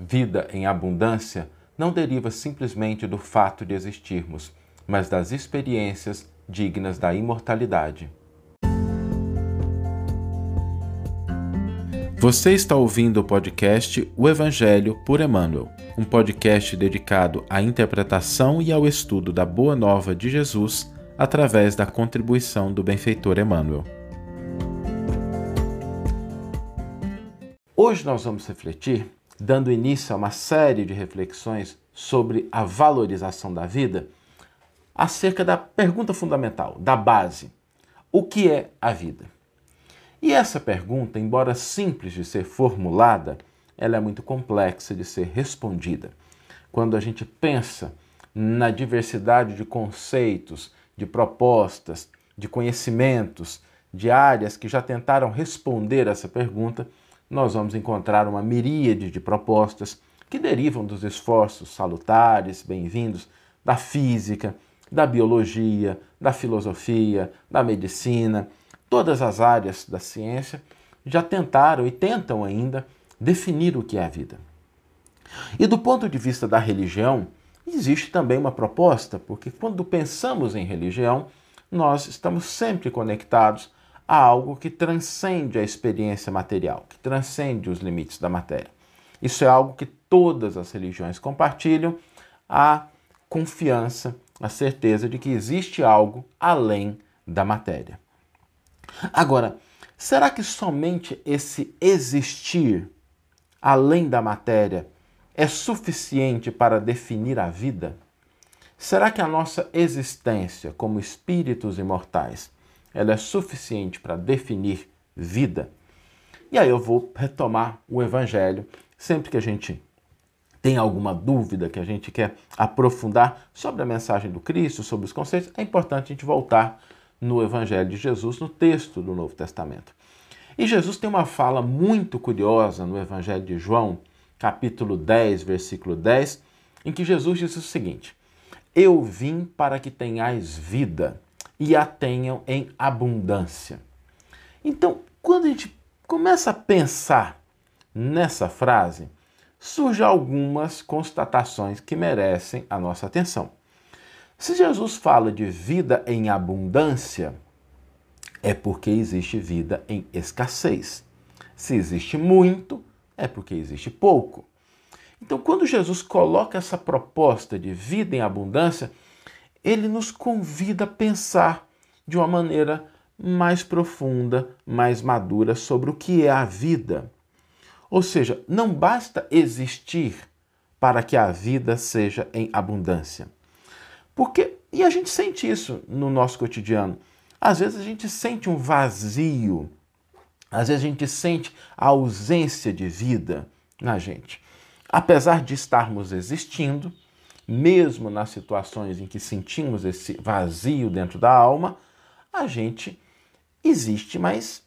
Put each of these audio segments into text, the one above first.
vida em abundância não deriva simplesmente do fato de existirmos, mas das experiências dignas da imortalidade. Você está ouvindo o podcast O Evangelho por Emmanuel, um podcast dedicado à interpretação e ao estudo da Boa Nova de Jesus através da contribuição do benfeitor Emmanuel. Hoje nós vamos refletir, dando início a uma série de reflexões sobre a valorização da vida, acerca da pergunta fundamental, da base: o que é a vida? E essa pergunta, embora simples de ser formulada, ela é muito complexa de ser respondida. Quando a gente pensa na diversidade de conceitos, de propostas, de conhecimentos, de áreas que já tentaram responder essa pergunta, nós vamos encontrar uma miríade de propostas que derivam dos esforços salutares, bem-vindos, da física, da biologia, da filosofia, da medicina, todas as áreas da ciência já tentaram e tentam ainda definir o que é a vida. E do ponto de vista da religião, existe também uma proposta, porque quando pensamos em religião, nós estamos sempre conectados a algo que transcende a experiência material, que transcende os limites da matéria. Isso é algo que todas as religiões compartilham, a confiança, a certeza de que existe algo além da matéria. Agora, será que somente esse existir além da matéria é suficiente para definir a vida? Será que a nossa existência como espíritos imortais ela é suficiente para definir vida? E aí eu vou retomar o evangelho sempre que a gente tem alguma dúvida que a gente quer aprofundar sobre a mensagem do Cristo, sobre os conceitos, é importante a gente voltar no Evangelho de Jesus, no texto do Novo Testamento. E Jesus tem uma fala muito curiosa no Evangelho de João, capítulo 10, versículo 10, em que Jesus diz o seguinte: Eu vim para que tenhais vida e a tenham em abundância. Então, quando a gente começa a pensar nessa frase, surgem algumas constatações que merecem a nossa atenção. Se Jesus fala de vida em abundância, é porque existe vida em escassez. Se existe muito, é porque existe pouco. Então, quando Jesus coloca essa proposta de vida em abundância, ele nos convida a pensar de uma maneira mais profunda, mais madura sobre o que é a vida. Ou seja, não basta existir para que a vida seja em abundância. Porque, e a gente sente isso no nosso cotidiano. Às vezes a gente sente um vazio, às vezes a gente sente a ausência de vida na gente. Apesar de estarmos existindo, mesmo nas situações em que sentimos esse vazio dentro da alma, a gente existe, mas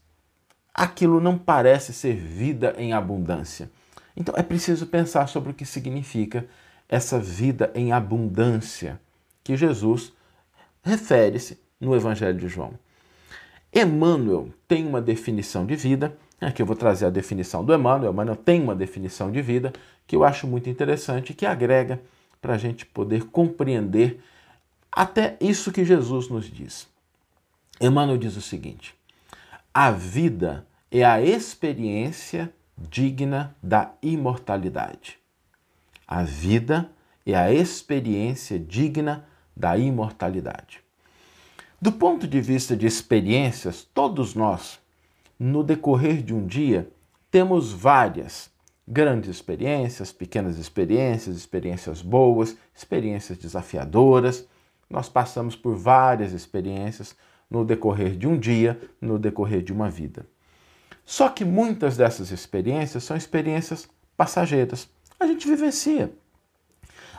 aquilo não parece ser vida em abundância. Então é preciso pensar sobre o que significa essa vida em abundância que Jesus refere-se no Evangelho de João. Emmanuel tem uma definição de vida, aqui eu vou trazer a definição do Emmanuel. Emmanuel tem uma definição de vida que eu acho muito interessante, que agrega para a gente poder compreender até isso que Jesus nos diz. Emmanuel diz o seguinte: a vida é a experiência digna da imortalidade. A vida é a experiência digna da imortalidade. Do ponto de vista de experiências, todos nós, no decorrer de um dia, temos várias grandes experiências, pequenas experiências, experiências boas, experiências desafiadoras. Nós passamos por várias experiências no decorrer de um dia, no decorrer de uma vida. Só que muitas dessas experiências são experiências passageiras. A gente vivencia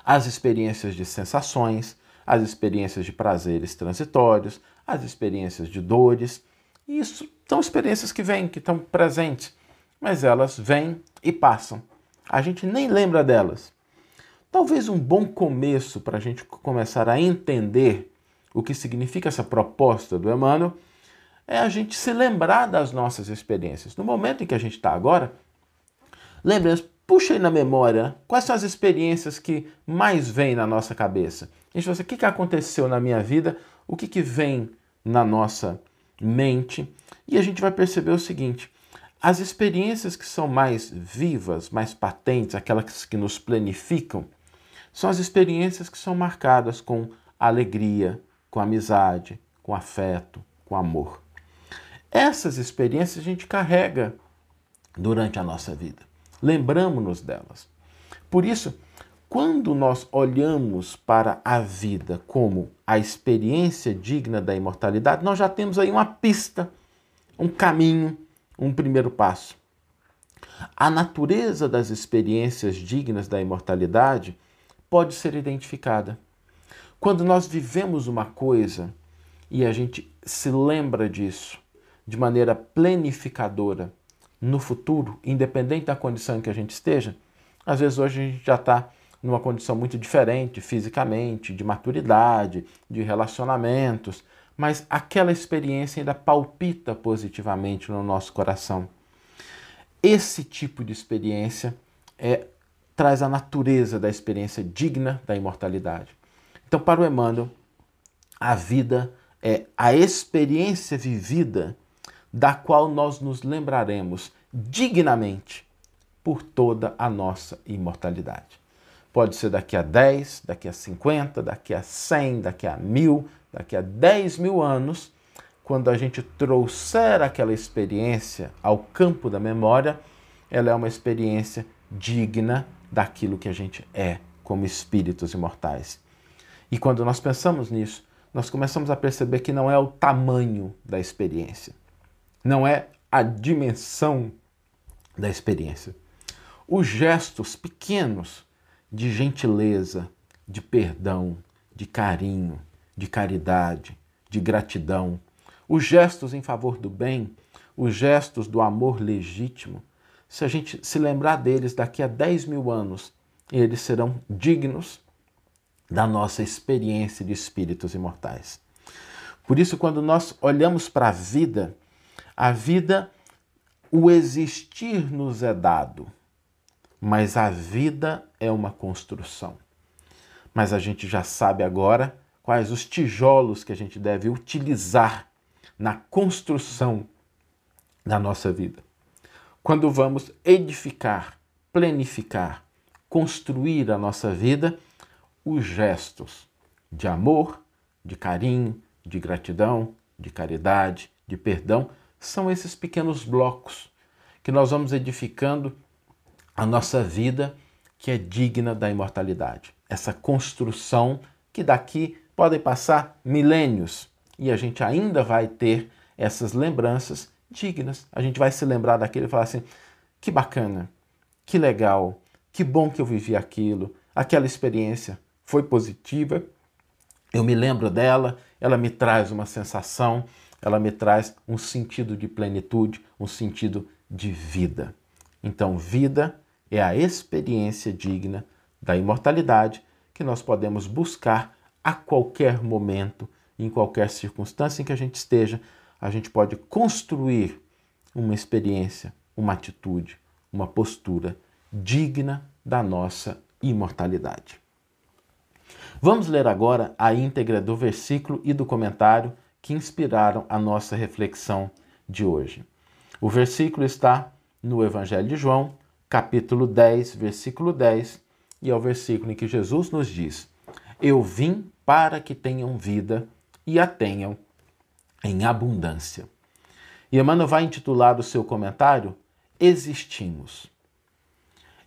as experiências de sensações, as experiências de prazeres transitórios, as experiências de dores. Isso são experiências que vêm, que estão presentes, mas elas vêm e passam. A gente nem lembra delas. Talvez um bom começo para a gente começar a entender o que significa essa proposta do Emmanuel é a gente se lembrar das nossas experiências. No momento em que a gente está agora, lembremos, Puxa aí na memória quais são as experiências que mais vêm na nossa cabeça. A gente fala assim, o que, que aconteceu na minha vida, o que, que vem na nossa mente, e a gente vai perceber o seguinte: as experiências que são mais vivas, mais patentes, aquelas que nos planificam, são as experiências que são marcadas com alegria, com amizade, com afeto, com amor. Essas experiências a gente carrega durante a nossa vida. Lembramos-nos delas. Por isso, quando nós olhamos para a vida como a experiência digna da imortalidade, nós já temos aí uma pista, um caminho, um primeiro passo. A natureza das experiências dignas da imortalidade pode ser identificada. Quando nós vivemos uma coisa e a gente se lembra disso de maneira planificadora no futuro, independente da condição em que a gente esteja, às vezes hoje a gente já está numa condição muito diferente fisicamente, de maturidade, de relacionamentos, mas aquela experiência ainda palpita positivamente no nosso coração. Esse tipo de experiência é, traz a natureza da experiência digna da imortalidade. Então, para o Emmanuel, a vida é a experiência vivida da qual nós nos lembraremos dignamente por toda a nossa imortalidade. Pode ser daqui a 10, daqui a 50, daqui a 100, daqui a mil, daqui a 10 mil anos, quando a gente trouxer aquela experiência ao campo da memória, ela é uma experiência digna daquilo que a gente é como espíritos imortais. E quando nós pensamos nisso, nós começamos a perceber que não é o tamanho da experiência, não é a dimensão da experiência. Os gestos pequenos de gentileza, de perdão, de carinho, de caridade, de gratidão, os gestos em favor do bem, os gestos do amor legítimo, se a gente se lembrar deles daqui a 10 mil anos, eles serão dignos da nossa experiência de espíritos imortais. Por isso, quando nós olhamos para a vida, a vida, o existir nos é dado, mas a vida é uma construção. Mas a gente já sabe agora quais os tijolos que a gente deve utilizar na construção da nossa vida. Quando vamos edificar, planificar, construir a nossa vida, os gestos de amor, de carinho, de gratidão, de caridade, de perdão, são esses pequenos blocos que nós vamos edificando a nossa vida que é digna da imortalidade. Essa construção que daqui podem passar milênios e a gente ainda vai ter essas lembranças dignas. A gente vai se lembrar daquilo e falar assim: que bacana, que legal, que bom que eu vivi aquilo, aquela experiência foi positiva, eu me lembro dela, ela me traz uma sensação, ela me traz um sentido de plenitude, um sentido de vida. Então, vida é a experiência digna da imortalidade que nós podemos buscar a qualquer momento, em qualquer circunstância em que a gente esteja, a gente pode construir uma experiência, uma atitude, uma postura digna da nossa imortalidade. Vamos ler agora a íntegra do versículo e do comentário que inspiraram a nossa reflexão de hoje. O versículo está no Evangelho de João, capítulo 10, versículo 10, e é o versículo em que Jesus nos diz: Eu vim para que tenham vida e a tenham em abundância. E Emmanuel vai intitular o seu comentário Existimos.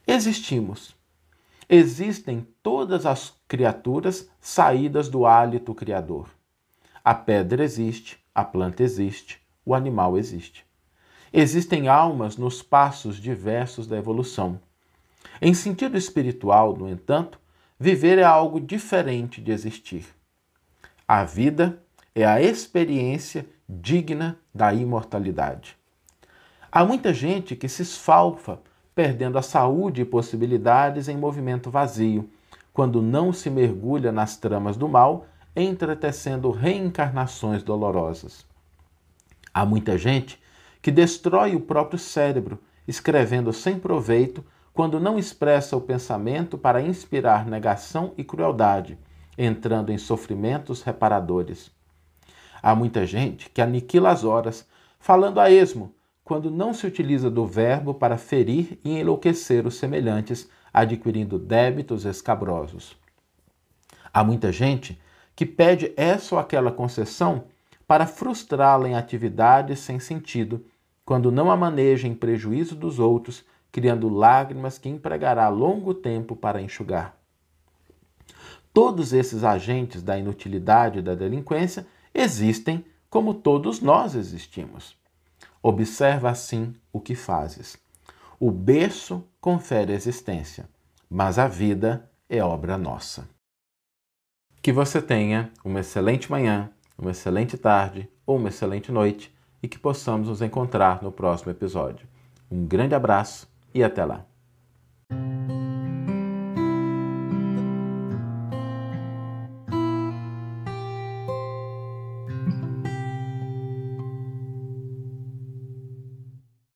Existimos. Existem todas as criaturas saídas do hálito criador. A pedra existe, a planta existe, o animal existe. Existem almas nos passos diversos da evolução. Em sentido espiritual, no entanto, viver é algo diferente de existir. A vida é a experiência digna da imortalidade. Há muita gente que se esfalfa, perdendo a saúde e possibilidades em movimento vazio, quando não se mergulha nas tramas do mal, entretecendo reencarnações dolorosas. Há muita gente que destrói o próprio cérebro, escrevendo sem proveito quando não expressa o pensamento para inspirar negação e crueldade, entrando em sofrimentos reparadores. Há muita gente que aniquila as horas, falando a esmo, quando não se utiliza do verbo para ferir e enlouquecer os semelhantes, adquirindo débitos escabrosos. Há muita gente que pede essa ou aquela concessão para frustrá-la em atividades sem sentido, quando não a maneja em prejuízo dos outros, criando lágrimas que empregará longo tempo para enxugar. Todos esses agentes da inutilidade e da delinquência existem como todos nós existimos. Observa assim o que fazes. O berço confere existência, mas a vida é obra nossa. Que você tenha uma excelente manhã, uma excelente tarde ou uma excelente noite e que possamos nos encontrar no próximo episódio. Um grande abraço e até lá!